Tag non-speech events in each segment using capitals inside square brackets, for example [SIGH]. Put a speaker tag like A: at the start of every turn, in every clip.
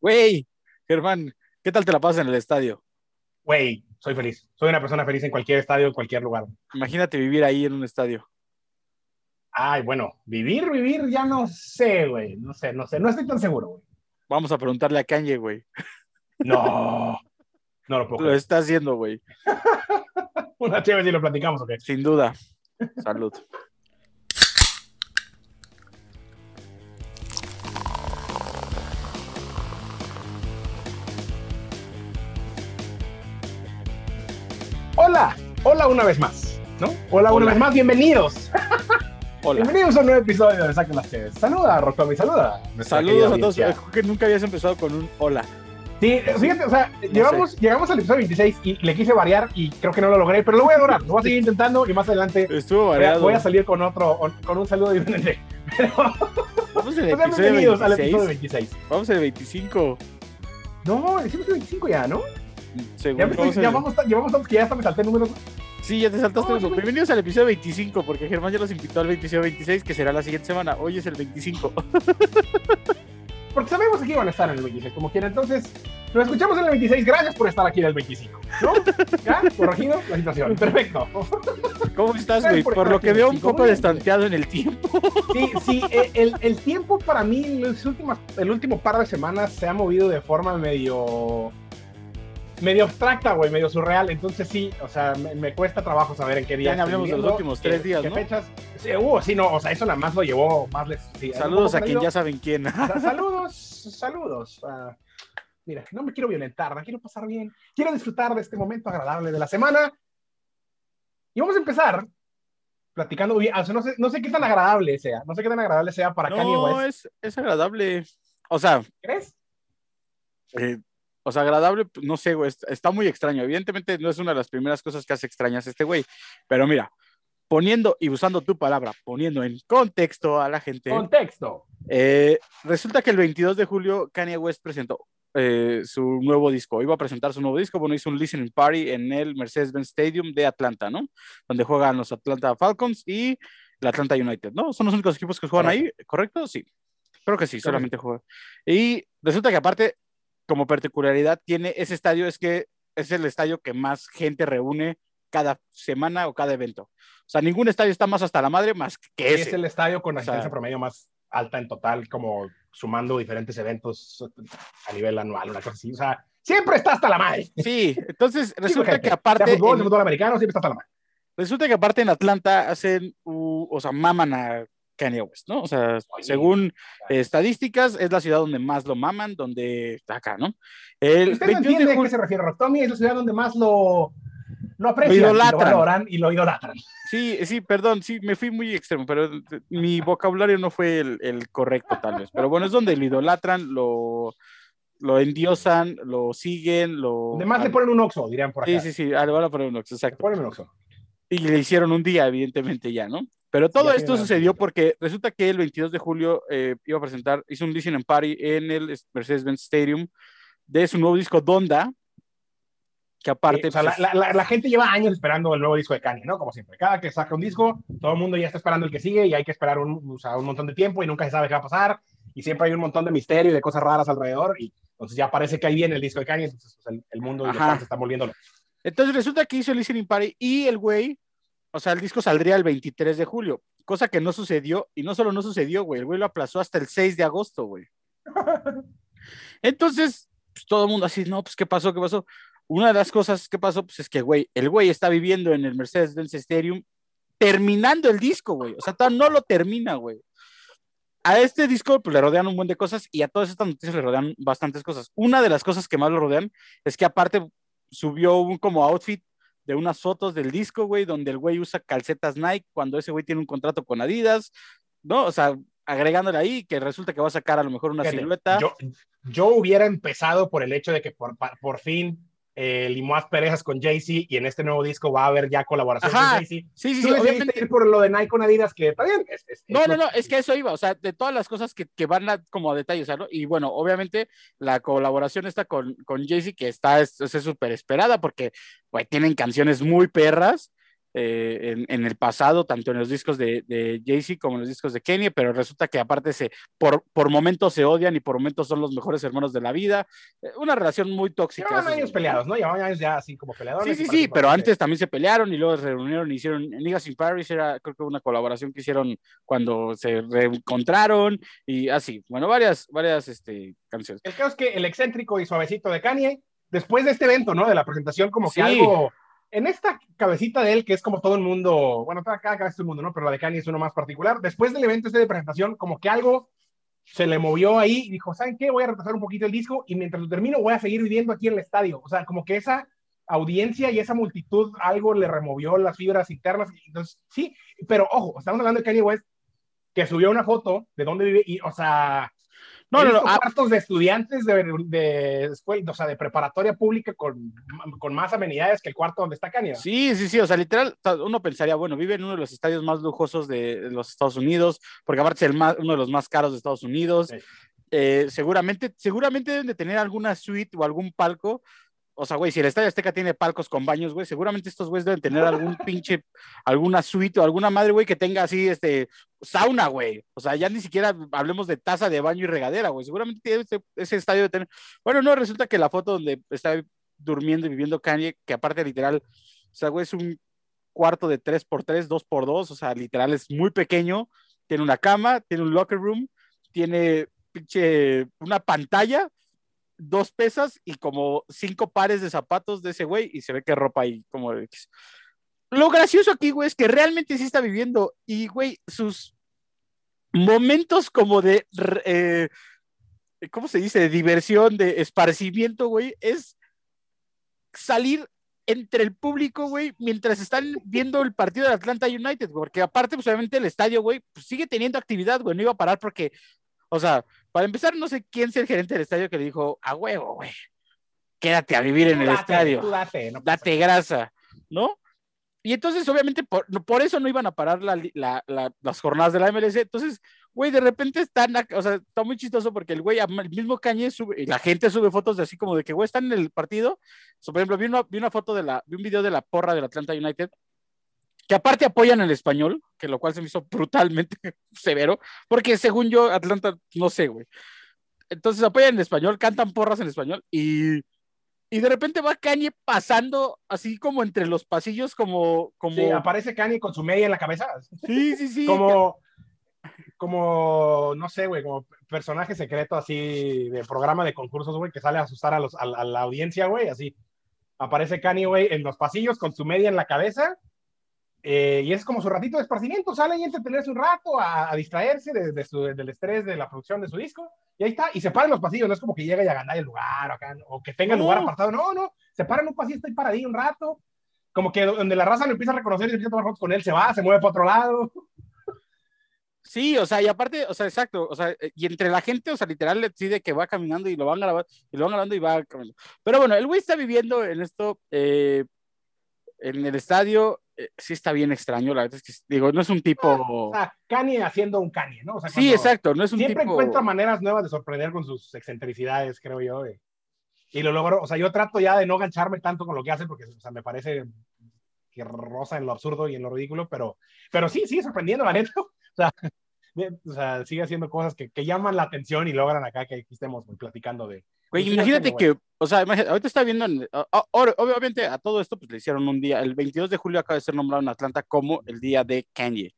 A: Güey, Germán, ¿qué tal te la pasas en el estadio?
B: Güey, soy feliz. Soy una persona feliz en cualquier estadio, en cualquier lugar.
A: Imagínate vivir ahí en un estadio.
B: Ay, bueno, vivir, vivir, ya no sé, güey. No sé, no sé, no estoy tan seguro, güey.
A: Vamos a preguntarle a Kanye, güey.
B: No, no lo puedo.
A: Lo está haciendo, güey. [LAUGHS]
B: Una chévere si lo platicamos, ¿ok?
A: Sin duda. Salud.
B: Hola, una vez más, ¿no? Hola, una vez más, bienvenidos.
A: Hola.
B: Bienvenidos a un nuevo episodio de Saquen las Chéves. Saluda, Rotomi, saluda.
A: Saludos a todos. Creo que nunca habías empezado con un hola.
B: Sí, fíjate, o sea, llevamos, llegamos al episodio 26 y le quise variar y creo que no lo logré, pero lo voy a lograr. Lo voy a seguir intentando y más adelante
A: Estuvo
B: voy a,
A: variado.
B: voy a salir con otro, con un saludo diferente. Pero,
A: Vamos en el [LAUGHS] episodio
B: bienvenidos al
A: 26.
B: episodio 26.
A: Vamos en el 25.
B: No, decimos el 25 ya, ¿no?
A: Según
B: Ya, estoy- ya
A: el-
B: vamos, ya vamos tantos que ya hasta me salté el número.
A: Sí, ya te saltaste
B: No,
A: uno. Bienvenidos al episodio 25, porque Germán ya los invitó al episodio 26, que será la siguiente semana. Hoy es el 25. [LAUGHS]
B: Porque sabemos que iban a estar en el 26, como quiera. Entonces, nos escuchamos en el 26. Gracias por estar aquí en el 25. ¿No? ¿Ya? Corregido la situación. Perfecto.
A: ¿Cómo estás, güey?
B: por
A: lo que veo un
B: 25.
A: poco destanteado en el tiempo.
B: Sí, sí, eh, el, el tiempo para mí, las últimas, el último par de semanas se ha movido de forma medio. Medio abstracta, güey, medio surreal. Entonces, sí, o sea, me, me cuesta trabajo saber en qué día.
A: Ya hablemos de los últimos
B: qué-
A: tres días,
B: qué
A: ¿no?
B: fechas. Sí, uh, sí, no, o sea, eso nada más lo llevó más. Sí,
A: Saludos a quien ya saben quién.
B: Sa- [LAUGHS] Saludos, saludos. Ah, mira, no me quiero violentar, no quiero pasar bien. Quiero disfrutar de este momento agradable de la semana. Y vamos a empezar platicando. o sea, no, sé, no sé qué tan agradable sea. No sé qué tan agradable sea para Kanye
A: No,
B: West.
A: es, es agradable. O sea,
B: ¿Crees?
A: eh, o sea, agradable, pues, no sé, güey, está, muy extraño. Evidentemente no es una de las primeras cosas que hace extrañas este güey. Pero mira, poniendo y usando tu palabra, poniendo en contexto a la gente,
B: Contexto.
A: eh, resulta que el 22 de julio Kanye West presentó eh, su nuevo disco. Iba a presentar su nuevo disco, bueno, hizo un listening party en el Mercedes-Benz Stadium de Atlanta, ¿no? Donde juegan los Atlanta Falcons y el Atlanta United, ¿no? Son los únicos equipos que juegan ahí, ¿correcto? Sí. Creo que sí, solamente juegan. Y resulta que aparte, como particularidad, tiene ese estadio, es que es el estadio que más gente reúne cada semana o cada evento. O sea, ningún estadio está más hasta la madre más que
B: Es
A: ese.
B: el estadio con
A: O sea-
B: asistencia promedio más alta en total, como sumando diferentes eventos a nivel anual, una cosa así. O sea, siempre está hasta la madre.
A: Sí, entonces [LAUGHS] resulta que aparte,
B: Sea fútbol,
A: en-
B: sea fútbol americano, siempre está hasta la madre.
A: resulta que aparte en Atlanta hacen, u- o sea, maman a Kanye West, ¿no? O sea, según estadísticas, es la ciudad donde más lo maman, donde está acá, ¿no? El
B: Usted no
A: 21
B: entiende
A: de
B: a qué se refiere Rock Tommy, es la ciudad donde más lo, lo aprecian,
A: Lo idolatran.
B: lo valoran y lo idolatran.
A: sí, sí, perdón, sí, me fui muy extremo, pero mi vocabulario no fue el, el correcto tal vez, pero bueno, es donde lo idolatran, lo, lo endiosan, lo siguen, lo...
B: Donde más le ponen un oxo, dirían por acá.
A: Sí, sí, sí, le van a poner un oxo,
B: Le
A: exacto.
B: ponen un oxo.
A: y le hicieron un día, evidentemente ya, ¿no? Pero todo
B: ya
A: esto sucedió porque resulta que el 22 de julio eh, iba a presentar, hizo un listening party en el Mercedes-Benz Stadium de su nuevo disco Donda, que aparte...
B: Eh, o sea,
A: pues,
B: la, la- la gente lleva años esperando el nuevo disco de Kanye, ¿no? Como siempre. Cada que saca un disco, todo el mundo ya está esperando el que sigue y hay que esperar un, o sea, un montón de tiempo y nunca se sabe qué va a pasar. Y siempre hay un montón de misterio y de cosas raras alrededor. Y entonces ya parece que ahí viene el disco de Kanye. Entonces pues, el, el mundo y los fans se están volviendo.
A: Entonces resulta que hizo el listening party y el güey, o sea, el disco saldría el 23 de julio, cosa que no sucedió, y no solo no sucedió, güey, el güey lo aplazó hasta el 6 de agosto, güey. [LAUGHS] Entonces, pues, todo el mundo así, no, pues, ¿qué pasó? ¿Qué pasó? Una de las cosas que pasó, pues, es que, güey, el güey está viviendo en el Mercedes-Benz Stadium terminando el disco, güey. O sea, no lo termina, güey. A este disco, pues, le rodean un buen de cosas y a todas estas noticias le rodean bastantes cosas. Una de las cosas que más lo rodean es que aparte subió un como outfit de unas fotos del disco, güey, donde el güey usa calcetas Nike cuando ese güey tiene un contrato con Adidas, ¿no? O sea, agregándole ahí que resulta que va a sacar a lo mejor una
B: Fíjate,
A: silueta.
B: Yo, yo hubiera empezado por el hecho de que por, por fin eh, limó asperezas con Jay-Z y en este nuevo disco va a haber ya colaboración
A: Ajá.
B: con Jay-Z.
A: Sí, sí, sí, obviamente.
B: ir por lo de Nike con Adidas, que está bien. es- es-
A: No,
B: es
A: no, no, es que eso iba, o sea, de todas las cosas que, que van a, como a detalle, o sea, ¿no? Y bueno, obviamente la colaboración está con, con Jay-Z, que está, es es súper esperada porque, tienen canciones muy perras. Eh, en, el pasado, tanto en los discos de, de Jay-Z como en los discos de Kenny, pero resulta que aparte se, por, por momentos se odian y por momentos son los mejores hermanos de la vida. Eh, una relación muy tóxica.
B: Llevan años peleados, ¿no? Llevan años ya así como peleadores.
A: Sí, sí, sí, pero antes también se pelearon y luego se reunieron y hicieron Niggas in Paris, era creo que una colaboración que hicieron cuando se reencontraron y así. Bueno, varias, varias este, canciones.
B: El caso es que el excéntrico y suavecito de Kanye, después de este evento, ¿no? De la presentación, como que algo en esta cabecita de él, que es como todo el mundo, bueno, cada cabeza es el mundo, ¿no? Pero la de Kanye es uno más particular. Después del evento este de presentación, como que algo se le movió ahí y dijo, ¿saben qué? Voy a retrasar un poquito el disco y mientras lo termino voy a seguir viviendo aquí en el estadio. O sea, como que esa audiencia y esa multitud algo le removió las fibras internas. Entonces, sí, pero ojo, estamos hablando de Kanye West, que subió una foto de dónde vive y, o sea, no, no, no. Ah. Cuartos de estudiantes de, de, escuela, o sea, de preparatoria pública con, con, más amenidades que el cuarto donde está Kanye.
A: Sí, sí, sí. O sea, literal, uno pensaría, bueno, vive en uno de los estadios más lujosos de los Estados Unidos, porque aparte es el más, uno de los más caros de Estados Unidos. Eh, seguramente, seguramente deben de tener alguna suite o algún palco o sea, güey, si el Estadio Azteca tiene palcos con baños, güey, seguramente estos güeyes deben tener algún pinche, alguna suite o alguna madre, güey, que tenga así, este, sauna, güey. O sea, ya ni siquiera hablemos de taza de baño y regadera, güey. Seguramente ese, ese estadio de tener. Bueno, no, resulta que la foto donde está durmiendo y viviendo Kanye, que aparte literal, o sea, güey, es un cuarto de 3x3, 2x2, o sea, literal es muy pequeño. Tiene una cama, tiene un locker room, tiene pinche una pantalla dos pesas y como cinco pares de zapatos de ese güey y se ve que ropa ahí como Lo gracioso aquí, güey, es que realmente sí está viviendo y, güey, sus momentos como de, eh, ¿cómo se dice? De diversión, de esparcimiento, güey, es salir entre el público, güey, mientras están viendo el partido de Atlanta United, porque aparte, pues obviamente el estadio, güey, pues sigue teniendo actividad, güey, no iba a parar porque, o sea, para empezar, no sé quién es el gerente del estadio que le dijo, a huevo, güey, quédate a vivir en el estadio. date, grasa, ¿no? Y entonces, obviamente, por, por eso no iban a parar las jornadas de la MLS. Entonces, güey, de repente están, o sea, está muy chistoso porque el güey, el mismo Cañé sube, y la gente sube fotos de así como de que, güey, están en el partido. por ejemplo, vi una, vi una foto de la, vi un video de la porra del Atlanta United que aparte apoyan el español, que lo cual se me hizo brutalmente [LAUGHS] severo, porque según yo, Atlanta, no sé, güey. Entonces apoyan en español, cantan porras en español y, y de repente va Kanye pasando así como entre los pasillos, como. como...
B: Sí, aparece Kanye con su media en la cabeza.
A: Sí, sí, sí.
B: como, como, no sé, güey, como personaje secreto así de programa de concursos, güey, que sale a asustar a, los, a, la audiencia, güey, así. Aparece Kanye, güey, en los pasillos con su media en la cabeza eh, y es como su ratito de esparcimiento, sale y entretenerse un rato a, distraerse de, del estrés de la producción de su disco, y ahí está, y se para en los pasillos, no es como que llega y a ganar el lugar, acá, o que tenga lugar apartado, no, no, se para en un pasillo, está ahí paradillo un rato, como que donde la raza lo empieza a reconocer y empieza a tomar fotos con él, se va, se mueve para otro lado.
A: Sí, o sea, y aparte, o sea, exacto, o sea, y entre la gente, o sea, literal le decide que va caminando y lo van grabando, y lo van grabando y va caminando. Pero bueno, el güey está viviendo en esto, eh, en el estadio, eh, sí está bien extraño, la verdad es que, digo, no es un tipo...
B: O sea, Kanye haciendo un Kanye, ¿no?
A: sí, exacto, no es un
B: siempre encuentra maneras nuevas de sorprender con sus excentricidades, creo yo, y lo logro, o sea, yo trato ya de no gancharme tanto con lo que hace, porque, o sea, me parece que rosa en lo absurdo y en lo ridículo, pero, pero sí, sigue sorprendiendo, la neta, [LAUGHS] o sea, o sea, sigue haciendo cosas que, que, llaman la atención y logran acá que estemos platicando de,
A: Güey, imagínate que, o sea, ahorita está viendo, obviamente a todo esto pues le hicieron un día, el 22 de julio acaba de ser nombrado en Atlanta como el día de Kanye,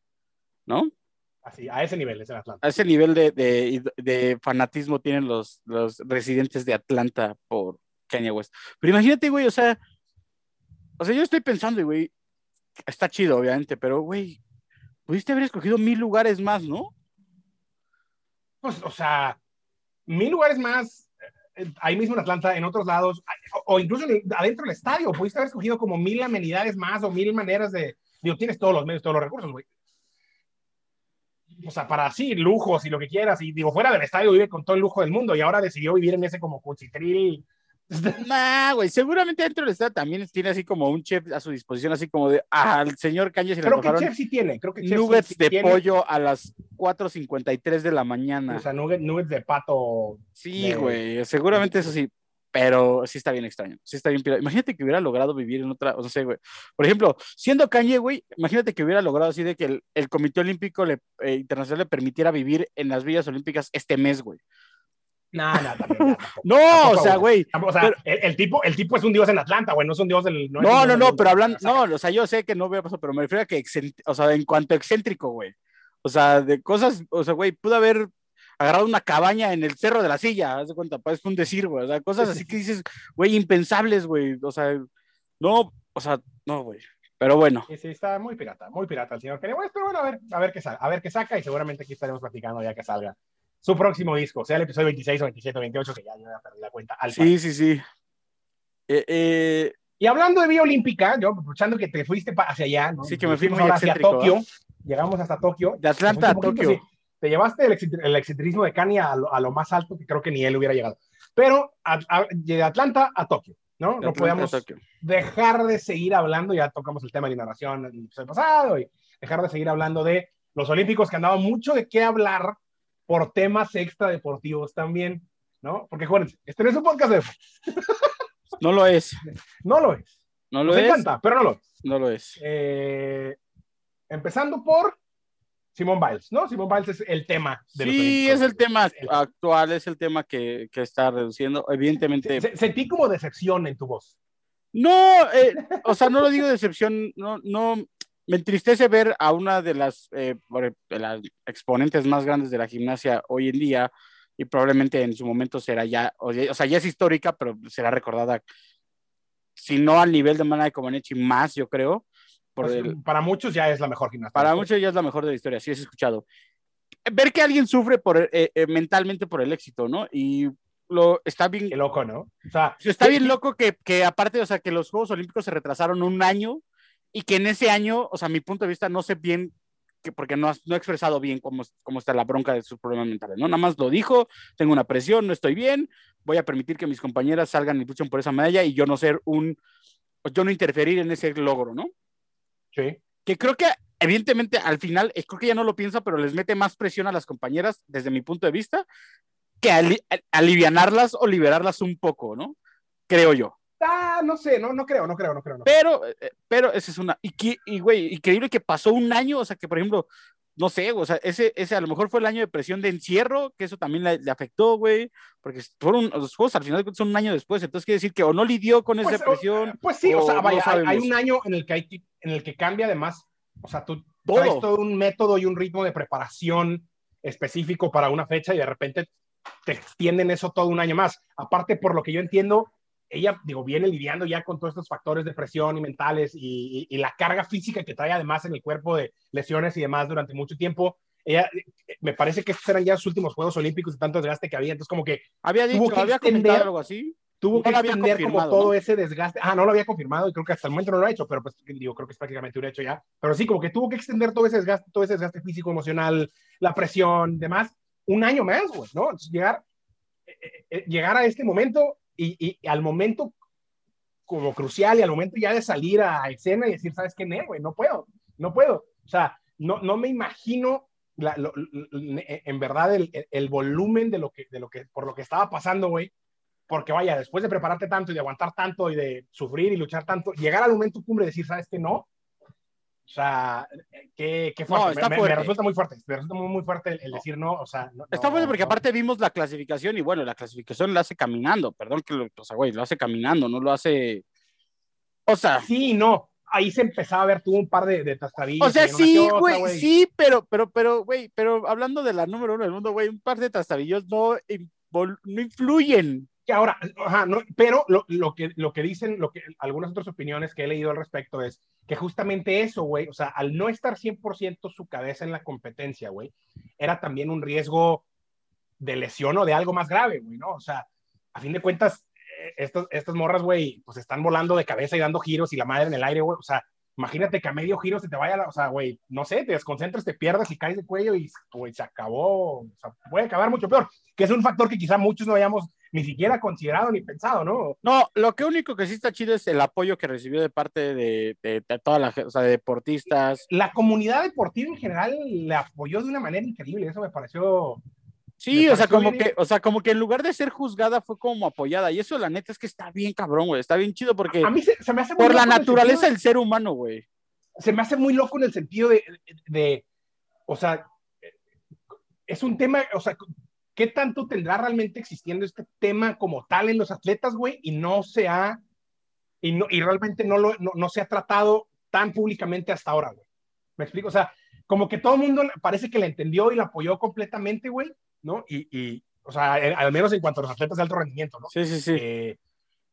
A: ¿no?
B: Así, a ese nivel es en Atlanta.
A: A ese nivel de, de, de, fanatismo tienen los, los residentes de Atlanta por Kanye West. Pero imagínate, güey, o sea, o sea, yo estoy pensando, güey, está chido, obviamente, pero, güey, pudiste haber escogido mil lugares más, ¿no?
B: Pues, o sea, mil lugares más ahí mismo en Atlanta, en otros lados, o, incluso adentro del estadio, pudiste haber escogido como mil amenidades más o mil maneras de, digo, tienes todos los medios, todos los recursos, güey. O sea, para sí, lujos y lo que quieras, y digo, fuera del estadio vive con todo el lujo del mundo y ahora decidió vivir en ese como cuchitril
A: Nah, güey, seguramente dentro del estado también tiene así como un chef a su disposición, así como de al señor Cañas.
B: Creo que chef sí tiene, creo que
A: chef Nuggets de pollo a las 4.53 de la mañana.
B: O sea, nuggets, de pato.
A: Sí, güey, seguramente eso sí. pero sí está bien extraño, sí está bien. Imagínate que hubiera logrado vivir en otra, o sea, güey. Por ejemplo, siendo Kanye, güey, imagínate que hubiera logrado así de que el, el Comité Olímpico le, eh, Internacional le permitiera vivir en las villas olímpicas este mes, güey.
B: No, no, también, [LAUGHS]
A: no, o sea, güey.
B: O sea, el, el, tipo, el tipo es un dios en Atlanta, güey, no es un dios del.
A: No, no, no, no, pero hablando, no, o sea, yo sé que no hubiera pasado, pero me refiero a que, o sea, en cuanto a excéntrico, güey. O sea, de cosas, o sea, güey, pudo haber agarrado una cabaña en el cerro de la silla, haz de cuenta, pues, es un decir, güey, o sea, cosas así que dices, güey, impensables, güey, o sea, no, o sea, no, güey, pero bueno.
B: Sí, sí, está muy pirata, muy pirata el señor Kanye West, pero bueno, a ver, a ver qué a ver qué saca y seguramente aquí estaremos platicando ya que salga su próximo disco, sea el episodio 26 o 27 o 28, que ya yo ya perdí la cuenta.
A: Sí, sí, sí. Eh, eh...
B: Y hablando de vía olímpica, yo aprovechando que te fuiste hacia allá, ¿no?
A: Sí, que me fui
B: muy hacia Tokio, ¿eh? llegamos hasta Tokio.
A: De Atlanta a Tokio. Sí,
B: te llevaste el, excentrismo de Kanye a lo, a lo, más alto que creo que ni él hubiera llegado. Pero de Atlanta a Tokio, ¿no? no podíamos dejar de seguir hablando, ya tocamos el tema de la narración el episodio pasado, y dejar de seguir hablando de los Olímpicos que han dado mucho de qué hablar por temas extradeportivos también, ¿no? Porque, acuérdense, este no es un podcast de...
A: no lo es.
B: No lo es.
A: No lo Nos es.
B: encanta, pero no lo es.
A: No lo es.
B: Eh, empezando por Simón Biles, ¿no? Simón Biles es el tema.
A: De sí, es el tema actual, es el tema que, que está reduciendo. Evidentemente.
B: sentí como decepción en tu voz.
A: No, eh, o sea, no lo digo decepción, no, no, me entristece ver a una de las, eh, de las exponentes más grandes de la gimnasia hoy en día, y probablemente en su momento será ya, o, sea, ya es histórica, pero será recordada, si no al nivel de Mana Comaneci, más, yo creo.
B: Por pues, para muchos ya es la mejor gimnasia.
A: Para muchos ya es la mejor de la historia, sí es escuchado. Ver que alguien sufre por, eh, eh, mentalmente por el éxito, ¿no? Y lo está bien.
B: Qué loco, ¿no? O sea,
A: está bien loco que, que, aparte, o sea, que los Juegos Olímpicos se retrasaron un año y que en ese año, o sea, mi punto de vista, no sé bien, que porque no, no he expresado bien cómo, cómo está la bronca de sus problemas mentales, ¿no? Nada más lo dijo, tengo una presión, no estoy bien, voy a permitir que mis compañeras salgan y luchen por esa medalla y yo no ser un, yo no interferir en ese logro, ¿no?
B: Sí.
A: Que creo que, evidentemente, al final, eh, creo que ya no lo piensa, pero les mete más presión a las compañeras, desde mi punto de vista, que alivianarlas o liberarlas un poco, ¿no? Creo yo.
B: Ah, no sé, no, no creo, no creo, no creo.
A: Pero, eh, pero esa es una. Y, y, güey, increíble que pasó un año, o sea, que por ejemplo, no sé, o sea, ese, ese a lo mejor fue el año de presión de encierro, que eso también le, afectó, güey, porque fueron los juegos al final son un año después, entonces quiere decir que o no lidió con esa pues, presión.
B: pues sí, o, sea, vaya, hay, un año en el que hay, en el que cambia además, o sea, tú traes todo un método y un ritmo de preparación específico para una fecha y de repente te extienden eso todo un año más. Aparte, por lo que yo entiendo, ella, digo, viene lidiando ya con todos estos factores de presión y mentales y, la carga física que trae además en el cuerpo de lesiones y demás durante mucho tiempo. Ella, eh, me parece que estos eran ya sus últimos Juegos Olímpicos de tanto desgaste que había, entonces como que...
A: Había dicho, que había extender, algo así.
B: Tuvo que extender como todo ese desgaste. Ah, no lo había confirmado y creo que hasta el momento no lo ha hecho, pero pues digo, creo que es prácticamente un hecho ya. Pero sí, como que tuvo que extender todo ese desgaste, todo ese desgaste físico, emocional, la presión, demás, un año más, güey, ¿no? llegar, eh, eh, llegar a este momento y, al momento como crucial y al momento ya de salir a escena y decir, ¿sabes qué? No, güey, no puedo, no puedo. O sea, no, no me imagino en verdad el, volumen de lo que, de lo que, por lo que estaba pasando, güey. Porque vaya, después de prepararte tanto y de aguantar tanto y de sufrir y luchar tanto, llegar al momento cumbre y decir, ¿sabes qué? No, o sea, qué, qué fuerte. me, resulta muy fuerte. Me resulta muy, muy fuerte el, decir no. O sea,
A: está fuerte porque aparte vimos la clasificación y bueno, la clasificación la hace caminando. Perdón que lo, o sea, güey, lo hace caminando, no lo hace. O sea.
B: Sí, no. Ahí se empezaba a ver tú un par de, de
A: O sea, sí, güey, sí, pero, pero, pero, güey, pero hablando de la número uno del mundo, güey, un par de tastabillos no, no influyen
B: que ahora, ajá, no, pero lo, lo, que, lo que dicen, lo que algunas otras opiniones que he leído al respecto es que justamente eso, güey, o sea, al no estar 100% su cabeza en la competencia, güey, era también un riesgo de lesión o de algo más grave, güey, ¿no? O sea, a fin de cuentas, eh, estas, estas morras, güey, pues están volando de cabeza y dando giros y la madre en el aire, güey, o sea, imagínate que a medio giro se te vaya, o sea, güey, no sé, te desconcentras, te pierdas y caes de cuello y, güey, se acabó, o sea, puede acabar mucho peor, que es un factor que quizá muchos no hayamos ni siquiera considerado ni pensado, ¿no?
A: No, lo que único que sí está chido es el apoyo que recibió de parte de, de, toda la o sea, de deportistas.
B: La comunidad deportiva en general le apoyó de una manera increíble, eso me pareció
A: Sí, o sea, como que, o sea, como que en lugar de ser juzgada fue como apoyada. Y eso la neta es que está bien cabrón, güey. Está bien chido porque
B: a mí se, me hace
A: por la naturaleza del ser humano, güey.
B: Se me hace muy loco en el sentido de, de, o sea, es un tema, o sea, ¿qué tanto tendrá realmente existiendo este tema como tal en los atletas, güey? Y no se ha, y, no, y realmente no, lo, no, no se ha tratado tan públicamente hasta ahora, güey. ¿Me explico? O sea, como que todo el mundo parece que la entendió y la apoyó completamente, güey, ¿no? Y, y, o sea, eh, al menos en cuanto a los atletas de alto rendimiento, ¿no?
A: Sí, sí, sí. Eh,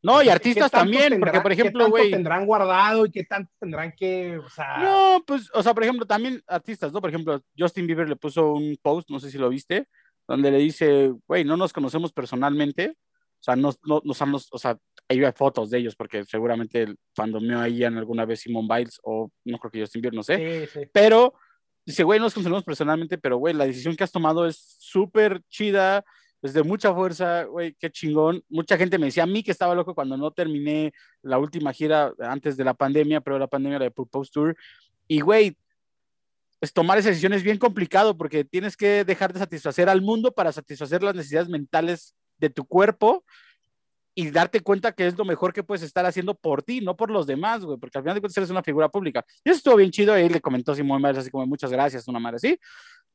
A: no, y artistas también, porque por ejemplo, güey.
B: ¿Qué tendrán guardado y qué tanto tendrán que, o sea.
A: No, pues, o sea, por ejemplo, también artistas, ¿no? Por ejemplo, Justin Bieber le puso un post, no sé si lo viste, donde le dice, güey, no nos conocemos personalmente, o sea, no, no, no, o sea, ahí hay fotos de ellos, porque seguramente cuando me oían alguna vez Simon Biles, o no creo que Justin Bieber, no sé, sí, sí. pero dice, güey, no nos conocemos personalmente, pero, güey, la decisión que has tomado es súper chida, desde mucha fuerza, güey, qué chingón. Mucha gente me decía a mí que estaba loco cuando no terminé la última gira antes de la pandemia, pero la pandemia era de Purpose Tour. Y, güey, pues tomar esa decisión es bien complicado porque tienes que dejar de satisfacer al mundo para satisfacer las necesidades mentales de tu cuerpo y darte cuenta que es lo mejor que puedes estar haciendo por ti, no por los demás, güey, porque al final de cuentas eres una figura pública. Y eso estuvo bien chido, ahí le comentó Simón Miles así como muchas gracias, una madre así.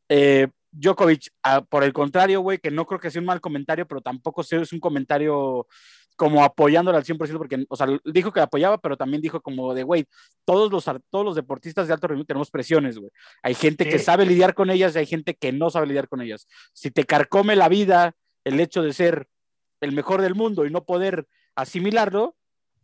A: Eh, Djokovic, ah, por el contrario, güey, que no creo que sea un mal comentario, pero tampoco es un comentario como apoyándolo al 100%, porque, o sea, dijo que apoyaba, pero también dijo como de, güey, todos los, todos los deportistas de alto rendimiento tenemos presiones, güey. Hay gente que sabe lidiar con ellas y hay gente que no sabe lidiar con ellas. Si te carcome la vida el hecho de ser el mejor del mundo y no poder asimilarlo,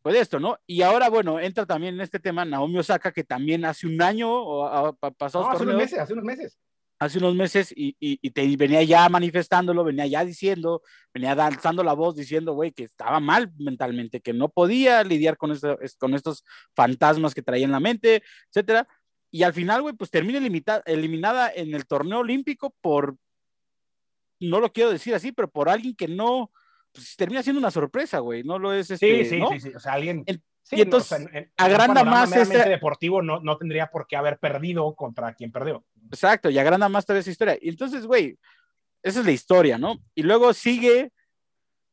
A: pues esto, ¿no? Y ahora, bueno, entra también en este tema Naomi Osaka, que también hace un año o pasado
B: no, hace unos meses, hace unos meses
A: hace unos meses y, y, te venía ya manifestándolo, venía ya diciendo, venía danzando la voz diciendo, güey, que estaba mal mentalmente, que no podía lidiar con, esto, con estos fantasmas que traía en la mente, etcétera. Y al final, güey, pues termina eliminada en el torneo olímpico por, no lo quiero decir así, pero por alguien que no, pues termina siendo una sorpresa, güey, no lo es este,
B: Sí, sí,
A: ¿no?
B: sí, sí, o sea, alguien...
A: y entonces, agranda más
B: ese... deportivo no, no tendría por qué haber perdido contra quien perdió.
A: Exacto, y agranda más toda esa historia. Y entonces, güey, esa es la historia, ¿no? Y luego sigue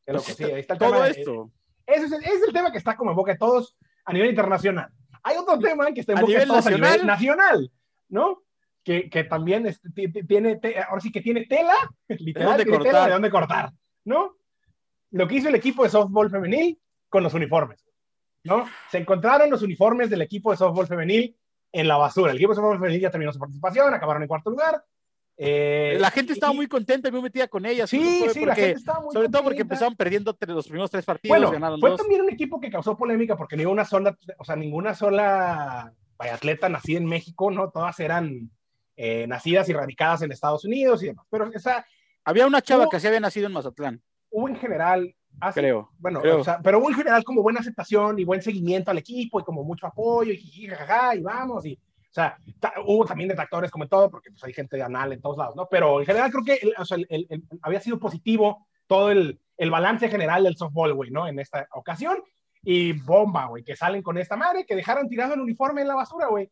B: pues, todo esto. ese, es el, tema que está como en boca de todos a nivel internacional. Hay otro tema que está en boca de todos nacional. a nivel nacional, ¿no? Que, que también tiene, ahora sí que tiene tela, [LAUGHS] literal, de, tela de dónde cortar, ¿no? Lo que hizo el equipo de softball femenil con los uniformes, ¿no? Se encontraron los uniformes del equipo de softball femenil en la basura. El equipo de Femenil ya terminó su participación, acabaron en cuarto lugar.
A: Eh, la gente estaba muy contenta y muy metida con ellas.
B: Sí, sí, la gente estaba muy
A: Sobre todo porque empezaron perdiendo los primeros tres partidos.
B: Bueno, ganaron fue también un equipo que causó polémica porque ni una sola, o sea, ninguna sola atleta nacida en México, ¿no? Todas eran eh, nacidas y radicadas en Estados Unidos y demás. Pero esa,
A: había una chava que sí había nacido en Mazatlán.
B: Hubo en general
A: creo.
B: Bueno, O sea, pero hubo en general como buena aceptación y buen seguimiento al equipo y como mucho apoyo y jajaja y vamos y o sea, hubo también detractores como en todo, porque pues, hay gente de anal en todos lados, ¿no? Pero en general creo que o sea, el, había sido positivo todo el, el balance general del softball, güey, ¿no? En esta ocasión. Y bomba, güey, que salen con esta madre, que dejaron tirado el uniforme en la basura, güey.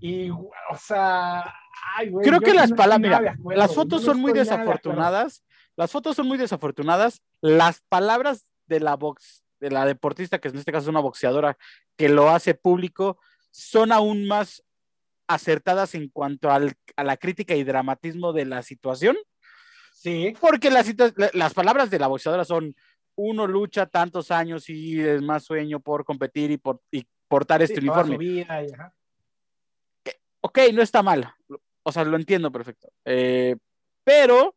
B: Y, o sea, ay, güey.
A: Creo que las palabras, las fotos son muy desafortunadas. Las fotos son muy desafortunadas. Las palabras de la box, de la deportista, que en este caso es una boxeadora, que lo hace público, son aún más acertadas en cuanto al, a la crítica y dramatismo de la situación.
B: Sí.
A: Porque las, las palabras de la boxeadora son, uno lucha tantos años y es más sueño por competir y, por, y portar este uniforme. Ok, no está mal. O sea, lo entiendo perfecto. Eh, pero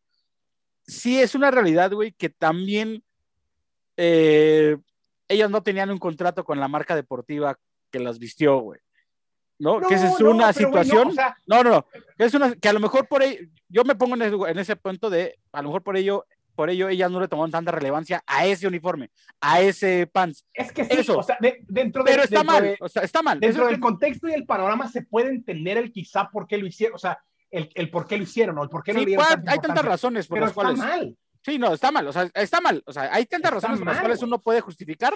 A: sí es una realidad, güey, que también eh, ellas no tenían un contrato con la marca deportiva que las vistió, güey. ¿No? que esa es una situación. no, no, no, es una, que a lo mejor por ello, yo me pongo en, ese punto de, a lo mejor por ello, por ello ellas no le tomaron tanta relevancia a ese uniforme, a ese pants.
B: Es que sí, o sea, dentro
A: de, Pero está mal, o sea, está mal.
B: Dentro del contexto y el panorama se puede entender el quizá por qué lo hicieron, o sea, el, el por qué lo hicieron o el por qué no
A: sí, Hay tantas razones por
B: pero
A: las cuales.
B: Está mal.
A: Sí, no, está mal, o sea, está mal. O sea, hay tantas
B: Está
A: razones por las cuales uno puede justificar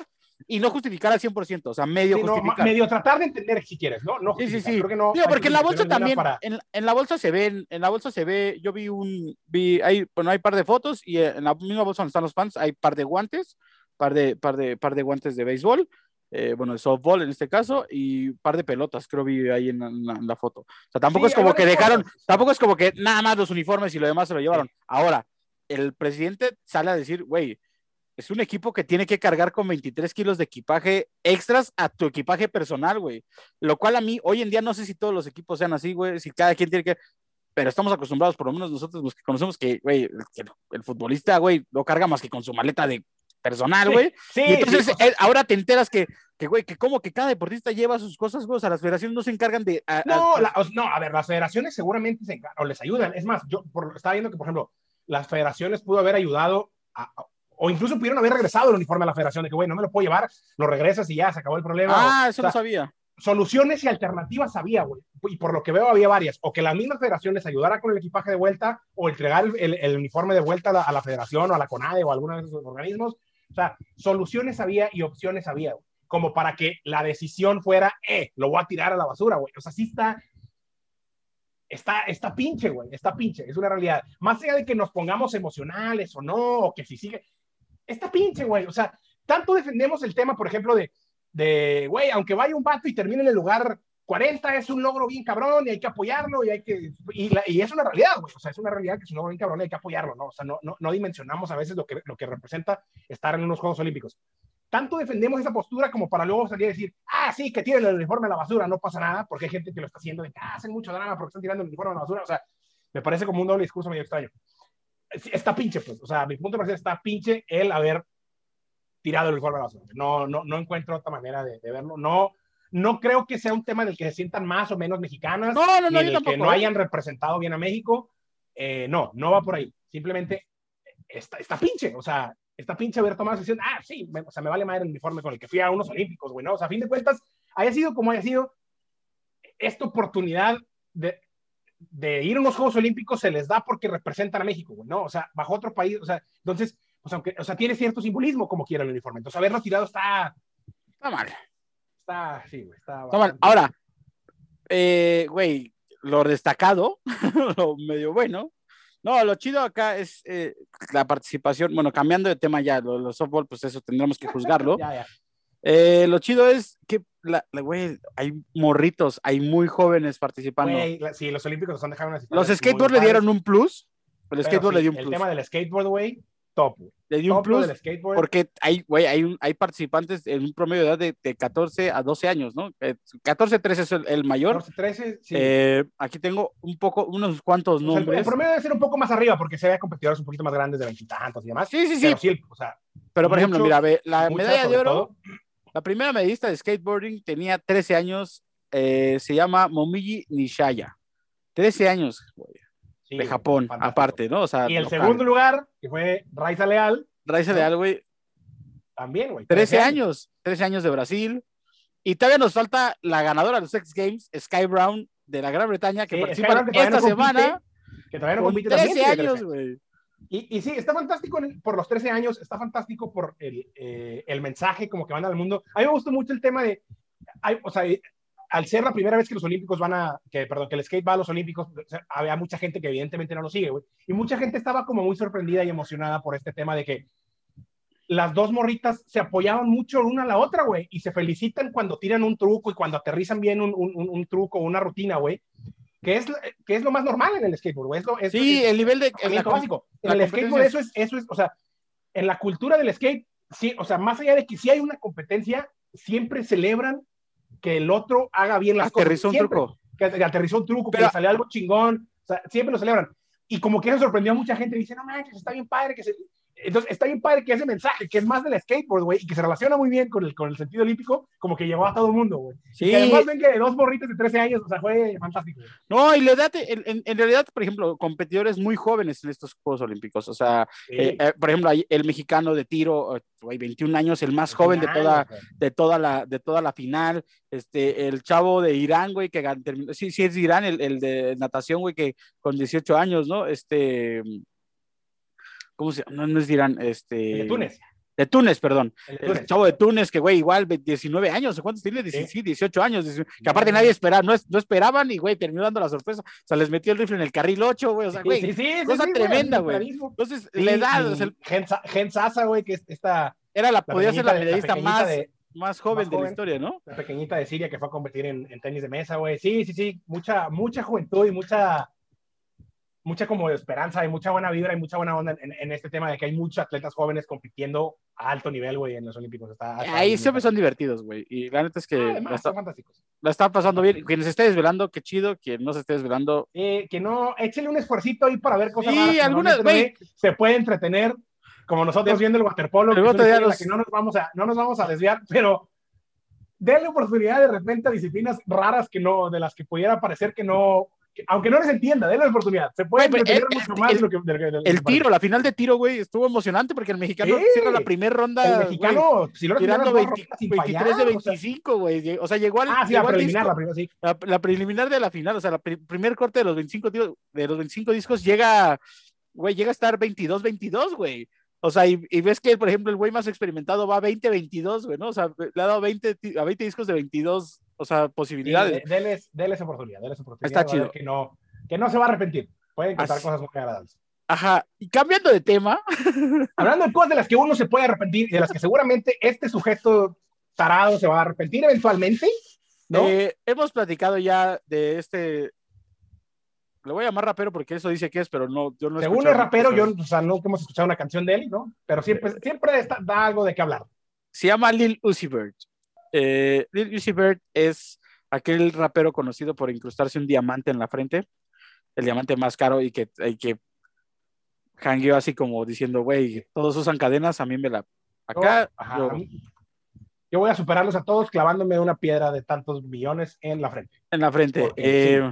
A: y no justificar al 100%, o sea, medio
B: Sí, no,
A: justificar.
B: medio tratar de entender si quieres, ¿no? no
A: Sí, sí, sí.
B: Creo que no
A: Digo, porque en la bolsa también,
B: para-
A: en, en la bolsa se ven, en la bolsa se ve, yo vi un, vi, hay, bueno, hay par de fotos y en la misma bolsa donde están los fans hay par de guantes, par de, par de, par de guantes de béisbol, eh, bueno, de softball en este caso, y par de pelotas, creo vi ahí en la, en la- foto. O sea, tampoco
B: Sí,
A: es como que dejaron, tampoco es como que nada más los uniformes y lo demás se lo llevaron. Ahora, el presidente sale a decir, güey, es un equipo que tiene que cargar con 23 kilos de equipaje extras a tu equipaje personal, güey. Lo cual a mí, hoy en día, no sé si todos los equipos sean así, güey, si cada quien tiene que. Pero estamos acostumbrados, por lo menos nosotros los que conocemos, que, güey, el, el futbolista, güey, no carga más que con su maleta de personal, güey.
B: Sí,
A: y entonces,
B: sí,
A: eh, ahora te enteras que, que, güey, que como que cada deportista lleva sus cosas, güey, o sea, las federaciones no se encargan de. a- a-
B: no, la- no, a ver, las federaciones seguramente se encar- o les ayudan. Es más, yo por, estaba viendo que, por ejemplo, las federaciones pudo haber ayudado a- a- o incluso pudieron haber regresado el uniforme a la federación, de que, güey, no me lo puedo llevar, lo regresas y ya, se acabó el problema.
A: Ah,
B: O-
A: eso
B: o sea,
A: no sabía.
B: soluciones y alternativas había, güey. Y por lo que veo había varias. O que la misma federación les ayudara con el equipaje de vuelta o entregar el, el- el uniforme de vuelta a la, a la federación o a la CONADE o a alguno de esos organismos. O sea, soluciones había y opciones había. Como para que la decisión fuera, eh, lo voy a tirar a la basura, güey. O sea, sí está... Está, está pinche, güey, está pinche, es una realidad. Más allá de que nos pongamos emocionales o no, o que si sigue, está pinche, güey. O sea, tanto defendemos el tema, por ejemplo, de, de, güey, aunque vaya un vato y termine en el lugar 40, es un logro bien cabrón y hay que apoyarlo y hay que, y, la- y es una realidad, güey, o sea, es una realidad que es un logro bien cabrón y hay que apoyarlo, ¿no? O sea, no, no, no dimensionamos a veces lo que, lo que representa estar en unos Juegos Olímpicos. Tanto defendemos esa postura como para luego salir a decir, ah, sí, que tiren el uniforme a la basura, no pasa nada, porque hay gente que lo está haciendo de ah, hacen mucho drama porque están tirando el uniforme a la basura, o sea, me parece como un doble discurso medio extraño. Está pinche, pues, o sea, mi punto de partida está pinche el haber tirado el uniforme a la basura. No, no, no encuentro otra manera de, de verlo. No, no creo que sea un tema en el que se sientan más o menos mexicanas,
A: No, no,
B: ni
A: no,
B: en
A: yo
B: el
A: tampoco.
B: que no
A: ¿eh?
B: hayan representado bien a México. Eh, no, no va por ahí. Simplemente está, está pinche, o sea, está pinche haber tomado la decisión. Ah, sí, me- o sea, me vale madre el uniforme con el que fui a unos olímpicos, güey, ¿no? O sea, a fin de cuentas, haya sido como haya sido, esta oportunidad de, de ir a unos Juegos Olímpicos se les da porque representan a México, güey, ¿no? O sea, bajo otro país, o sea, entonces, pues aunque, o sea, tiene cierto simbolismo como quiera el uniforme. Entonces, haberlo tirado está,
A: Está mal.
B: Está, sí, güey, está. Bastante-
A: Ahora, eh, güey, lo destacado, [LAUGHS] lo medio bueno. No, lo chido acá es eh, la participación. Bueno, cambiando de tema ya, lo, lo softball, pues eso tendremos que juzgarlo. [LAUGHS]
B: Ya, ya.
A: Eh, lo chido es que, la, la- güey, hay morritos, hay muy jóvenes participando.
B: Güey, la- sí, los Olímpicos nos han dejado unas
A: Los skateboards le dieron un plus. El skateboard
B: sí,
A: le dio un
B: El
A: plus.
B: tema del skateboard, güey, top.
A: Le dio un plus porque hay, güey, hay, un- hay participantes en un promedio de edad de, de 14 a 12 años, ¿no? Eh, 14, 13 es el, el mayor.
B: 14, 13, sí.
A: Eh, aquí tengo un poco, unos cuantos
B: O sea, el,
A: nombres.
B: el promedio debe ser un poco más arriba porque se ve a competidores un poquito más grandes de veintitantos y demás.
A: Sí, sí, sí.
B: Pero sí, el- o sea,
A: Pero por ejemplo, mira, ve, la medalla de oro,
B: todo.
A: la primera medallista de skateboarding tenía 13 años, eh, se llama Momiji Nishaya. 13 años, güey,
B: Sí,
A: de Japón,
B: fantástico.
A: aparte, ¿no? O sea,
B: Y el
A: local.
B: segundo lugar, que fue Raiza Leal,
A: Raiza. Leal, güey,
B: también, güey.
A: 13 años, 13 años de Brasil. Y todavía nos falta la ganadora de los X Games, Sky Brown, de la Gran Bretaña, que
B: Sí,
A: participa
B: que
A: esta
B: no compite,
A: semana
B: Que todavía no compite
A: 13
B: también.
A: años,
B: 13.
A: güey.
B: Y, y sí, está fantástico por los 13 años, está fantástico por el, eh, el mensaje como que van al mundo. A mí me gustó mucho el tema de, hay- o sea, al ser la primera vez que los Olímpicos van a, que perdón, que el skate va a los Olímpicos, o sea, había mucha gente que evidentemente no lo sigue, güey. Y mucha gente estaba como muy sorprendida y emocionada por este tema de que las dos morritas se apoyaban mucho una a la otra, güey, y se felicitan cuando tiran un truco y cuando aterrizan bien un, un, un- truco o una rutina, güey. Que es, que es lo más normal en el skateboard, güey. Es lo- es-
A: Sí,
B: es-
A: el nivel de... com-
B: básico. En el skateboard eso es, eso es, o sea, en la cultura del skate, sí, o sea, más allá de que si hay una competencia, siempre celebran que el otro haga bien las
A: Aterrizó un
B: cosas. Siempre.
A: truco.
B: Que, que aterrizó un truco,
A: Pero-
B: que le salió algo chingón, o sea, siempre lo celebran. Y como que eso sorprendió a mucha gente, dice, no manches, está bien padre que se... Entonces, está bien padre que ese mensaje, que es más del skateboard, güey, y que se relaciona muy bien con el, con el sentido olímpico, como que llegó a todo el mundo, güey.
A: Sí,
B: Y además ven que dos morritas de 13 años, o sea, fue fantástico.
A: no, y la edad, en, realidad, por ejemplo, competidores muy jóvenes en estos Juegos Olímpicos, o sea,
B: Sí.
A: eh, eh, por ejemplo, hay el mexicano de tiro, eh, güey, 21 años, el más joven de toda, de toda la, de toda la final, este, el chavo de Irán, güey, que terminó, sí, sí es de Irán, el, el de natación, güey, que con 18 años, ¿no? Este, ¿cómo se llama? No, no es Irán, este...
B: De Túnez.
A: De Túnez, perdón.
B: El de
A: El
B: Túnez.
A: chavo de Túnez, que güey, igual, ve- 19 años, ¿cuántos tiene?
B: Sí.
A: Sí, 18 años, 19, que aparte nadie esperaba, no, es- no esperaban y, güey, terminó dando la sorpresa. O sea, les metió el rifle en el carril 8, güey, o sea, güey.
B: sí, sí, sí,
A: cosa tremenda, güey. Entonces, la edad, o sea, el-
B: Gen Sa- Gen Sasa, güey, que es esta...
A: era la, podía ser la medallista más,
B: de-
A: más joven
B: más
A: de la historia, ¿no?
B: la pequeñita de Siria que fue a competir en, en tenis de mesa, güey. Sí, sí, sí, mucha, mucha juventud y mucha, mucha como esperanza y mucha buena vibra y mucha buena onda en, en este tema de que hay muchos atletas jóvenes compitiendo a alto nivel, güey, en los Olímpicos. Está, está
A: Ahí siempre
B: bien.
A: son divertidos, güey. Y la neta es que
B: Ah,
A: la,
B: Además,
A: está,
B: son fantásticos.
A: la está pasando bien. Quien se esté desvelando, qué chido. Quien no se esté desvelando,
B: Eh, que no, échele un esfuercito ahí para ver cosas
A: Sí,
B: raras
A: algunas,
B: no ve, se puede entretener, como nosotros
A: De-
B: viendo el waterpolo,
A: el
B: que la
A: los-
B: que no nos vamos a, no nos vamos a desviar, pero denle oportunidad de repente a disciplinas raras que no, de las que pudiera parecer que no, aunque no les entienda, denle oportunidad. Se puede
A: Güey, el-
B: mucho más
A: el-
B: de lo que, de lo de
A: el tiro, la final de tiro, güey, estuvo emocionante porque el mexicano
B: Sí.
A: cierra la primera ronda.
B: El
A: güey,
B: mexicano, si lo
A: tirando 20
B: sin
A: 23
B: fallar,
A: de
B: o sea-
A: 25, güey. O sea, llegó al.
B: ah, sí, la preliminar,
A: disco-
B: la primera, sí.
A: la, la preliminar de la final, o sea, la pri- primer corte de los 25 tiros, de los 25 discos llega, güey, llega a estar 22-22, güey. O sea, y, y ves que, por ejemplo, el güey más experimentado va 20-22, güey, ¿no? O sea, le ha dado 20, ti- a 20 discos de 22, o sea, posibilidades.
B: de- denles, denles oportunidad, denles oportunidad.
A: Está chido.
B: Que no, que no se va a arrepentir. Pueden encontrar
A: Así-
B: cosas muy agradables.
A: Ajá. Y cambiando de tema, [LAUGHS]
B: Hablando de cosas de las que uno se puede arrepentir y de las que seguramente este sujeto tarado se va a arrepentir eventualmente, ¿no?
A: eh, hemos platicado ya de este. Le voy a llamar rapero porque eso dice que es, pero no, yo no he
B: Según el rapero, yo, o sea, nunca hemos escuchado una canción de él, ¿no? Pero siempre, siempre está- da algo de qué hablar.
A: Se llama Lil Uzi Vert. Eh, Lil Uzi Vert es aquel rapero conocido por incrustarse un diamante en la frente, el diamante más caro y que, y que hangueó así como diciendo, güey, todos usan cadenas, a mí me la... Acá,
B: Yo- voy a superarlos a todos clavándome una piedra de tantos millones en la frente.
A: en la frente.
B: Porque,
A: Eh,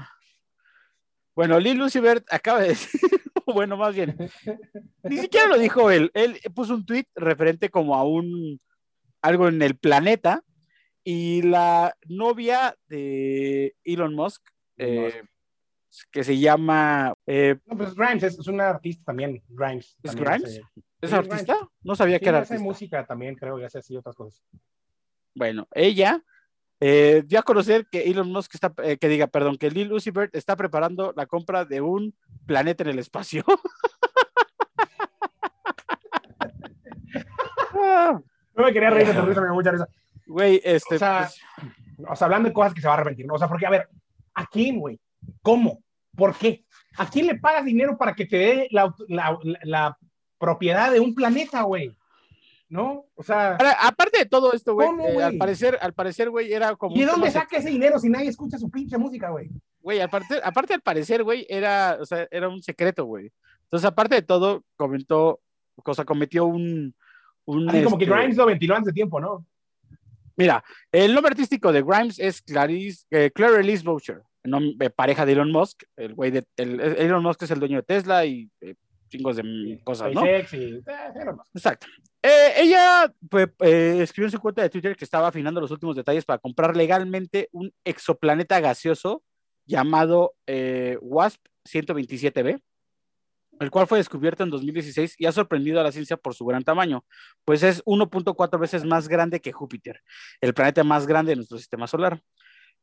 A: Bueno, Lil Uzi Vert acaba de [LAUGHS] decir, bueno, más bien, ni siquiera lo dijo él, él puso un tweet referente como a un, algo en el planeta, y la novia de Elon Musk, eh, que se llama, eh,
B: No, pues Grimes es, es una artista también. Grimes.
A: ¿Es
B: también
A: Grimes?
B: hace-
A: ¿es artista?
B: Grimes.
A: No sabía
B: sí,
A: que era
B: hace
A: artista.
B: música también, creo, y hace así otras cosas.
A: Bueno, ella eh, dio a conocer que Elon Musk está, eh, que diga, perdón, que Lil Uzi Vert está preparando la compra de un planeta en el espacio. [LAUGHS]
B: No me quería reír risa, me dio mucha risa.
A: Güey, este,
B: O sea,
A: pues,
B: O sea, hablando de cosas que se va a arrepentir, ¿no? O sea, porque, a ver, ¿a quién, güey? ¿Cómo? ¿Por qué? ¿A quién le pagas dinero para que te dé la, la- la- la propiedad de un planeta, güey? ¿No? O sea,
A: ahora, aparte de todo esto, güey,
B: ¿Cómo,
A: eh, al parecer, al parecer, güey, era como
B: ¿y de dónde saca ese dinero si nadie escucha su pinche música, güey?
A: Güey, aparte, aparte al parecer, güey, era, o sea, era un secreto, güey. Entonces, aparte de todo, comentó, o sea, cometió un... un
B: Así como que
A: este,
B: Grimes lo ventiló antes de tiempo, ¿no?
A: Mira, el nombre artístico de Grimes es Clarice, eh, Claire Elise Boucher, nom- eh, pareja de Elon Musk. El güey de el- Elon Musk es el dueño de Tesla y eh, chingos de cosas, ¿no?
B: Eh.
A: Exacto. Eh, ella pues, eh, escribió en su cuenta de Twitter que estaba afinando los últimos detalles para comprar legalmente un exoplaneta gaseoso llamado eh, WASP 127b, el cual fue descubierto en 2016 y ha sorprendido a la ciencia por su gran tamaño, pues es 1.4 veces más grande que Júpiter, el planeta más grande de nuestro sistema solar.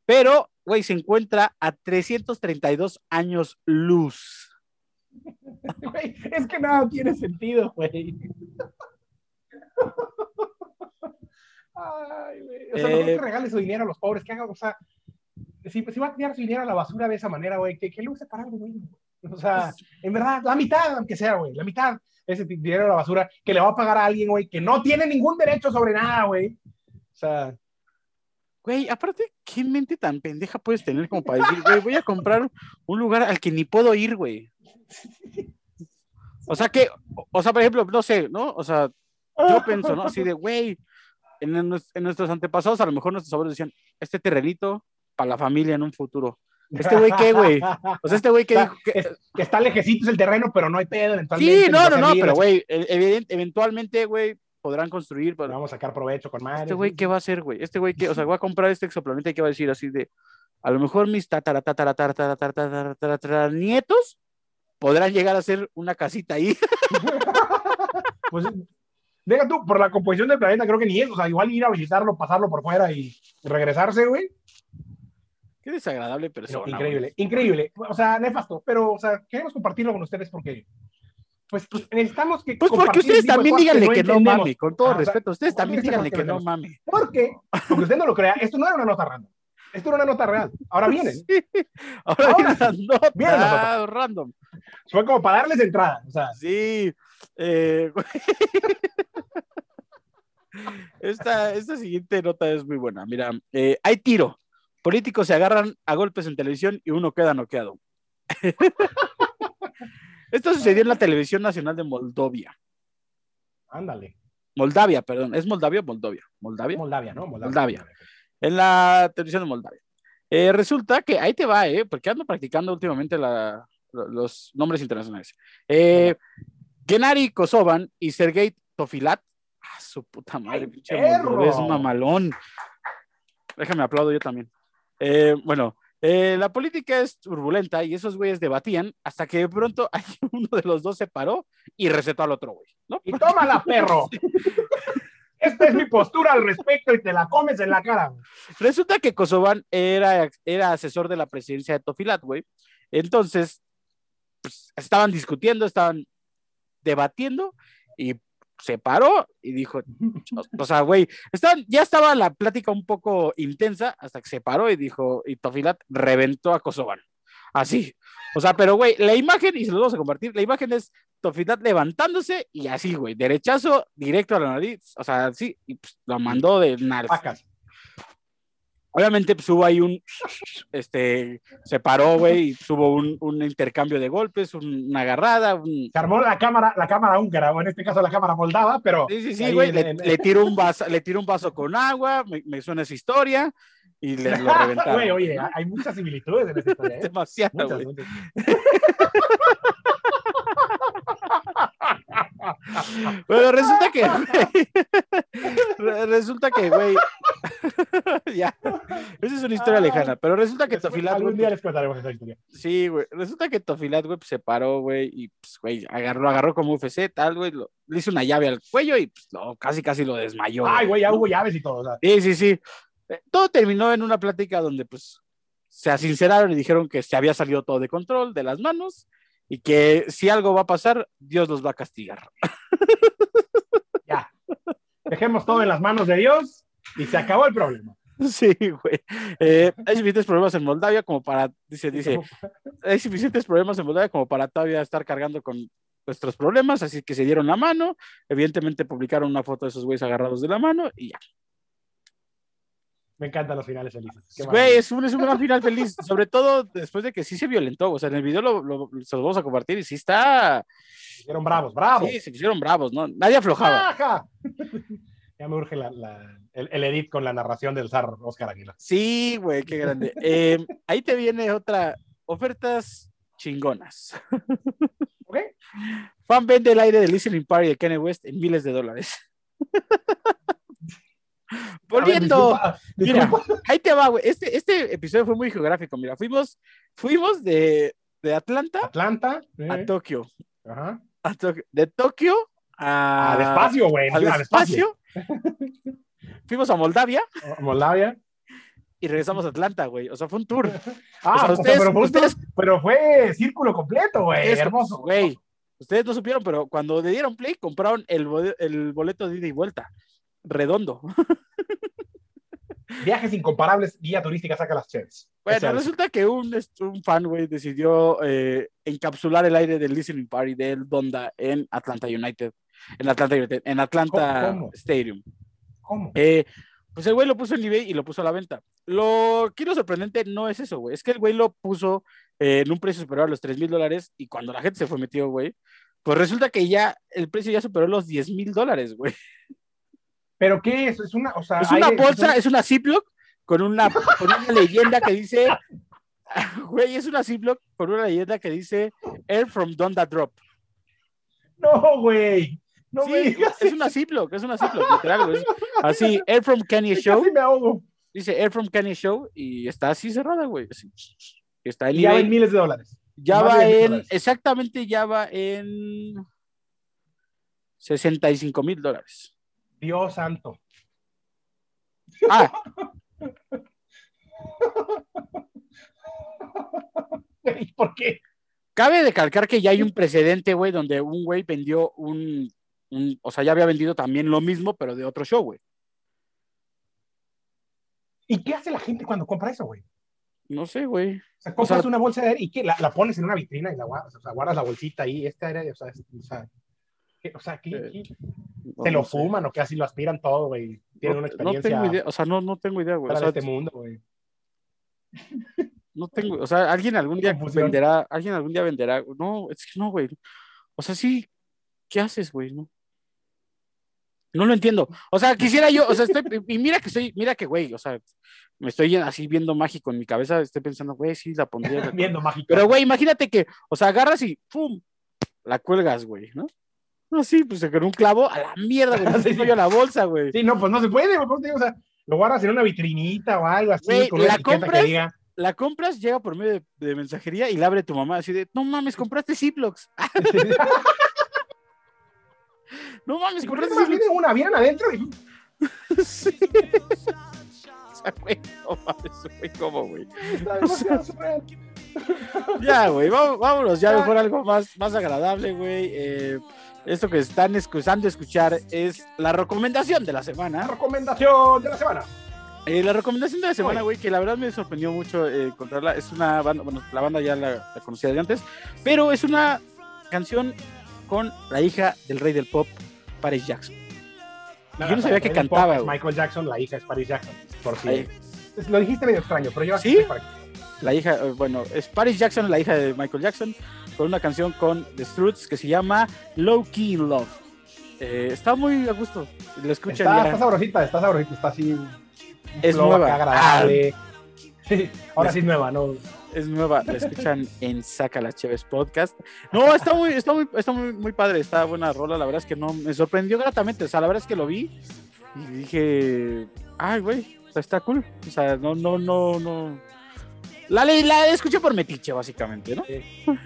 A: Pero, güey, se encuentra a 332 años luz. [LAUGHS]
B: Güey, es que nada tiene sentido, güey. [LAUGHS] Ay, güey. O sea,
A: Eh,
B: que regale su dinero a los pobres, que haga, o sea, si, si va a tirar su dinero a la basura de esa manera, güey, que, que lo use para algo, güey. [LAUGHS] O sea, en verdad, la mitad, aunque sea, güey, la mitad, ese dinero a la basura, que le va a pagar a alguien, güey, que no tiene ningún derecho sobre nada, güey. O sea,
A: Güey, aparte, ¿qué mente tan pendeja puedes tener como para decir, güey, voy a comprar un lugar al que ni puedo ir, güey? O sea que, o- sea, por ejemplo, no sé, ¿no? O sea, yo pienso, ¿no? Así de, güey, en, en nuestros antepasados a lo mejor nuestros abuelos decían, este terrenito para la familia en un futuro. ¿Este güey qué, güey? O sea, este güey que
B: Está-
A: dijo que...
B: es- que está lejecitos el terreno, pero no hay pedo eventualmente.
A: Sí, no, no, no, pero güey, e- evident- eventualmente, güey, podrán construir, pero
B: Vamos a sacar provecho con madre.
A: este güey, ¿qué va a hacer, güey? Este güey, ¿qué? O sea, va a comprar este exoplaneta y ¿qué va a decir así de, a lo mejor mis tatara, tatara, tatara, tatara, tatara, tatara, tatara, nietos podrán llegar a hacer una casita ahí.
B: Pues, deja tú, por la composición del planeta, creo que ni es. O sea, igual ir a visitarlo, pasarlo por fuera y regresarse, güey.
A: Qué desagradable persona.
B: Increíble, güey. increíble. O sea, nefasto. Pero, o sea, queremos compartirlo con ustedes porque pues, pues, necesitamos que.
A: Pues porque ustedes también díganle que no, mame, con todo respeto. Ustedes también díganle que, no mame.
B: Porque, aunque usted no lo crea, esto no era una nota random. Esto era una nota real. Ahora vienen. [LAUGHS]
A: Ahora, Ahora vienen las notas. random.
B: Fue como para darles entrada. O sea.
A: Sí. Eh, [LAUGHS] esta, esta siguiente nota es muy buena. Mira, eh, hay tiro. Políticos se agarran a golpes en televisión y uno queda noqueado. [LAUGHS] Esto sucedió en la televisión nacional de Moldovia.
B: Ándale.
A: Moldavia, perdón. ¿Es Moldavia o Moldovia?
B: Moldavia. Moldavia, ¿no?
A: Moldavia. En la televisión de Moldavia. Eh, resulta que ahí te va, ¿eh? Porque ando practicando últimamente los nombres internacionales. Eh, Gennady Kosovan y Sergei Tofilat. Ah, su puta madre, pinche es mamalón. Déjame aplaudo yo también. Eh, bueno, eh, la política es turbulenta y esos güeyes debatían hasta que de pronto [LAUGHS] uno de los dos se paró y recetó al otro güey. ¿no?
B: Y tómala, perro. [LAUGHS] Esta es mi postura al respecto y te la comes en la cara.
A: Resulta que Kosovan era, era asesor de la presidencia de Tofilat, güey. Entonces, pues, estaban discutiendo, estaban debatiendo y se paró y dijo, [LAUGHS] o sea, güey, ya estaba la plática un poco intensa hasta que se paró y dijo, y Tofilat reventó a Kosovan. Así. O sea, pero güey, la imagen, y se lo vamos a compartir, la imagen es Tofilat levantándose y así, güey, derechazo directo a la nariz, o sea, sí, y pues, lo mandó de nariz. Obviamente, pues hubo ahí un, este, se paró, güey, y hubo un, un, intercambio de golpes, una agarrada. Un...
B: Se armó la cámara, la cámara húngara, o en este caso la cámara moldava, pero.
A: Sí, sí, sí, güey, le, le, tiró un vaso, le un vaso con agua, me, me suena esa historia, y le lo [LAUGHS] reventaron.
B: Güey, oye, hay muchas similitudes en esa historia. ¿eh? [LAUGHS]
A: Demasiado, güey. [LAUGHS] Bueno, resulta que, [LAUGHS] resulta que, güey, [LAUGHS] ya, esa es una historia lejana, pero resulta que Tofilat,
B: Algún día les contaremos esa historia.
A: Sí, güey, resulta que Tofilat, güey, pues, se paró, güey, y, pues, güey, agarró, agarró como UFC, tal, güey, le hizo una llave al cuello y, pues, lo, casi, casi lo desmayó.
B: Ay, güey, ya hubo llaves y todo, o
A: Sí, sí, sí. Eh, todo terminó en una plática donde, pues, se asinceraron y dijeron que se había salido todo de control, de las manos, y que si algo va a pasar, Dios los va a castigar. [LAUGHS]
B: Ya. Dejemos todo en las manos de Dios y se acabó el problema.
A: Sí, güey. Eh, hay suficientes problemas en Moldavia como para, dice, dice, hay suficientes problemas en Moldavia como para todavía estar cargando con nuestros problemas, así que se dieron la mano, evidentemente publicaron una foto de esos güeyes agarrados de la mano y ya.
B: Me encantan los finales felices.
A: Güey, es un, es un gran final feliz, sobre todo después de que sí se violentó. O sea, en el video lo, lo, se los vamos a compartir y sí está.
B: Se hicieron bravos, bravos.
A: Sí, se hicieron bravos, ¿no? Nadie aflojaba. [LAUGHS]
B: ya me urge la, la, el, el, edit con la narración del zar Oscar Aguilar.
A: Sí, güey, qué grande. [LAUGHS] eh, ahí te viene otra. Ofertas chingonas.
B: ¿Ok?
A: Fan vende el aire de Listening Party de Kanye West en miles de dólares. [LAUGHS] [LAUGHS] Volviendo. Mira, ahí te va, güey. Este, este episodio fue muy geográfico. Mira, fuimos, fuimos de, de Atlanta,
B: Atlanta
A: a Tokio.
B: Ajá.
A: A. De Tokio a.
B: Al espacio, güey.
A: Al espacio. [LAUGHS] fuimos a Moldavia.
B: A Moldavia.
A: Y regresamos a Atlanta, güey. O sea, fue un tour.
B: Ah, [LAUGHS] o sea, ustedes, pero, fue ustedes, pero, fue círculo completo, güey. Hermoso.
A: Güey. Ustedes no supieron, pero cuando le dieron play, compraron el, el boleto de ida y vuelta redondo. [LAUGHS]
B: Viajes incomparables, guía turística saca las chefs.
A: Bueno, resulta que un, un fan, güey, decidió eh, encapsular el aire del listening party del Donda en Atlanta United. En Atlanta United, en Atlanta Stadium.
B: ¿Cómo?
A: Eh, pues el güey lo puso en eBay y lo puso a la venta. Lo que lo sorprendente no es eso, güey. Es que el güey lo puso eh, en un precio superior a los 3 mil dólares y cuando la gente se fue metido, güey, pues resulta que ya el precio ya superó los 10 mil dólares, güey.
B: ¿Pero qué es? Es una, o sea,
A: es una bolsa, es una Ziploc con una, con una leyenda que dice, [LAUGHS] güey, es una Ziploc con una leyenda que dice Air from Donda Drop.
B: No, güey. No
A: sí, es una Ziploc, es una Ziploc, literal, güey. Así, Air from Kanye Show.
B: me ahogo.
A: Dice Air from Kanye Show y está así cerrada, güey. Está en
B: ya en miles de dólares.
A: Ya va en, exactamente, ya va en 65 mil dólares.
B: Dios santo.
A: Ah, [LAUGHS]
B: ¿Y por qué?
A: cabe decalcar que ya hay un precedente, güey, donde un güey vendió un, un- o sea, ya había vendido también lo mismo, pero de otro show, güey.
B: ¿Y qué hace la gente cuando compra eso, güey?
A: No sé, güey.
B: O sea, compras
A: sea-
B: una bolsa de aire y ¿qué? La, la pones en una vitrina y la guardas, o sea, guardas la bolsita ahí, este aire, o sea, o sea, ¿qué- o sea, ¿qué-
A: Eh, No,
B: se lo
A: no sé.
B: fuman o qué así lo aspiran todo, güey. Tienen
A: No,
B: una
A: no
B: experiencia
A: tengo idea, o sea, no, no tengo idea, güey. O
B: para
A: sea,
B: este mundo, güey.
A: no tengo, o sea, alguien algún día venderá, alguien algún día venderá. No, es que no, güey. O sea, sí, ¿qué haces, güey? No. No lo entiendo. O sea, quisiera yo, o sea, estoy, y mira que estoy, mira que, güey, o sea, me estoy así viendo mágico en mi cabeza, estoy pensando, güey, sí, la pondría. [LAUGHS]
B: Viendo mágico.
A: Pero, güey, imagínate que, o sea, agarras y ¡pum! La cuelgas, güey, ¿no? No, sí, pues con un clavo a la mierda, güey. [LAUGHS]
B: Sí, sí.
A: yo la bolsa, güey.
B: Sí, no, pues no se puede, güey, digo, o sea, lo guardas en una vitrinita o algo así,
A: Güey,
B: con
A: la compras,
B: que diga.
A: La compras, llega por medio de, de mensajería y la abre tu mamá así de, no mames, compraste Ziplocs. [LAUGHS] no mames,
B: ¿Y por qué
A: compraste Ziplocs.
B: viene una? ¿Vienen adentro? Y- [LAUGHS]
A: Sí. O sea, güey, no mames, güey, ¿cómo, güey?
B: Surreal. [LAUGHS]
A: Ya, güey, vá- vámonos, ya
B: Ya.
A: mejor algo más, más agradable, güey. Eh, esto que están escuchando escuchar es la recomendación de la
B: La
A: semana.
B: recomendación de la semana.
A: Eh, la recomendación de la semana, güey, que la verdad me sorprendió mucho eh, encontrarla. Es una banda, bueno, la banda ya la, la conocía de antes, pero es una canción con la hija del rey del pop, Paris Jackson. Yo no sabía que cantaba.
B: Michael Jackson, la hija es Paris Jackson. Por si. Lo dijiste medio extraño, pero yo
A: ¿Sí?
B: para-
A: La hija, eh, bueno, es Paris Jackson, la hija de Michael Jackson, con una canción con The Struts que se llama Low Key in Love. Eh, está muy a gusto. Lo escuchan
B: Está, está sabrosita, está sabrosita, está así.
A: Es nueva. Ah.
B: agradable. [LAUGHS] Sí, ahora sí es nueva, ¿no?
A: Es nueva, la escuchan en Saca la Chévez Podcast. No, está muy, está muy, está muy, muy padre, está buena rola. La verdad es que no, me sorprendió gratamente. O sea, la verdad es que lo vi y dije, ay, güey, está cool. O sea, no, no, no, no. La, la escuché por metiche, básicamente, ¿no? [LAUGHS]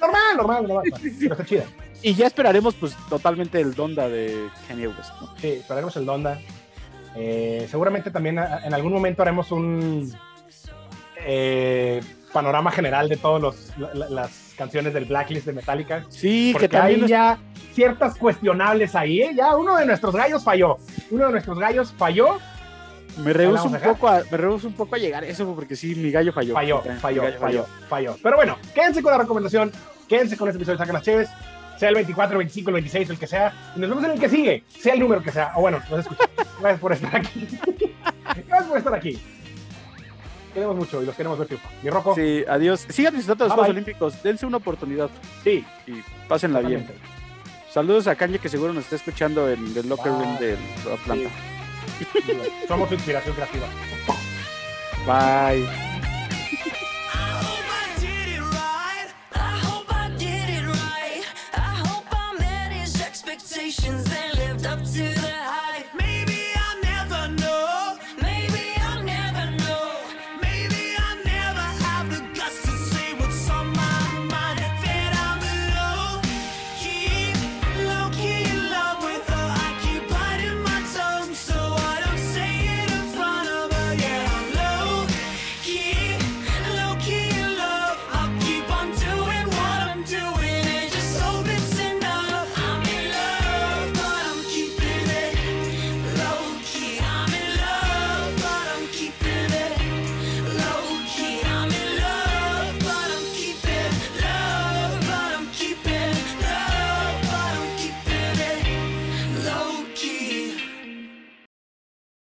B: Normal, normal, normal. Pero está chida.
A: Y ya esperaremos, pues, totalmente el Donda de Kanye West, ¿no?
B: Sí, esperaremos el Donda. Eh, seguramente también en algún momento haremos un eh, panorama general de todas las canciones del Blacklist de Metallica.
A: Sí,
B: Porque
A: que también.
B: hay ya ciertas cuestionables ahí. ¿eh? Ya uno de nuestros gallos falló. Uno de nuestros gallos falló,
A: Me rehuso
B: vamos
A: un poco a, me rehúso un poco a llegar a eso porque sí, mi gallo falló.
B: falló, falló, falló, falló. Pero bueno, quédense con la recomendación. Quédense con este episodio de Sacan las Cheves. Sea el 24, el 25, el 26, el que sea. Y nos vemos en el que sigue. Sea el número que sea. O bueno, nos escuchan. [LAUGHS] Gracias por estar aquí. Gracias por estar aquí. Queremos mucho y los queremos ver triunfar. Mi Rocco.
A: Sí, adiós. Sigan disfrutando de los
B: Bye,
A: Juegos. Olímpicos. Dense una oportunidad
B: Sí,
A: y pásenla bien. Saludos a Kanye que seguro nos está escuchando en el locker room de Atlanta.
B: Sí. Somos inspiración creativa.
A: Bye.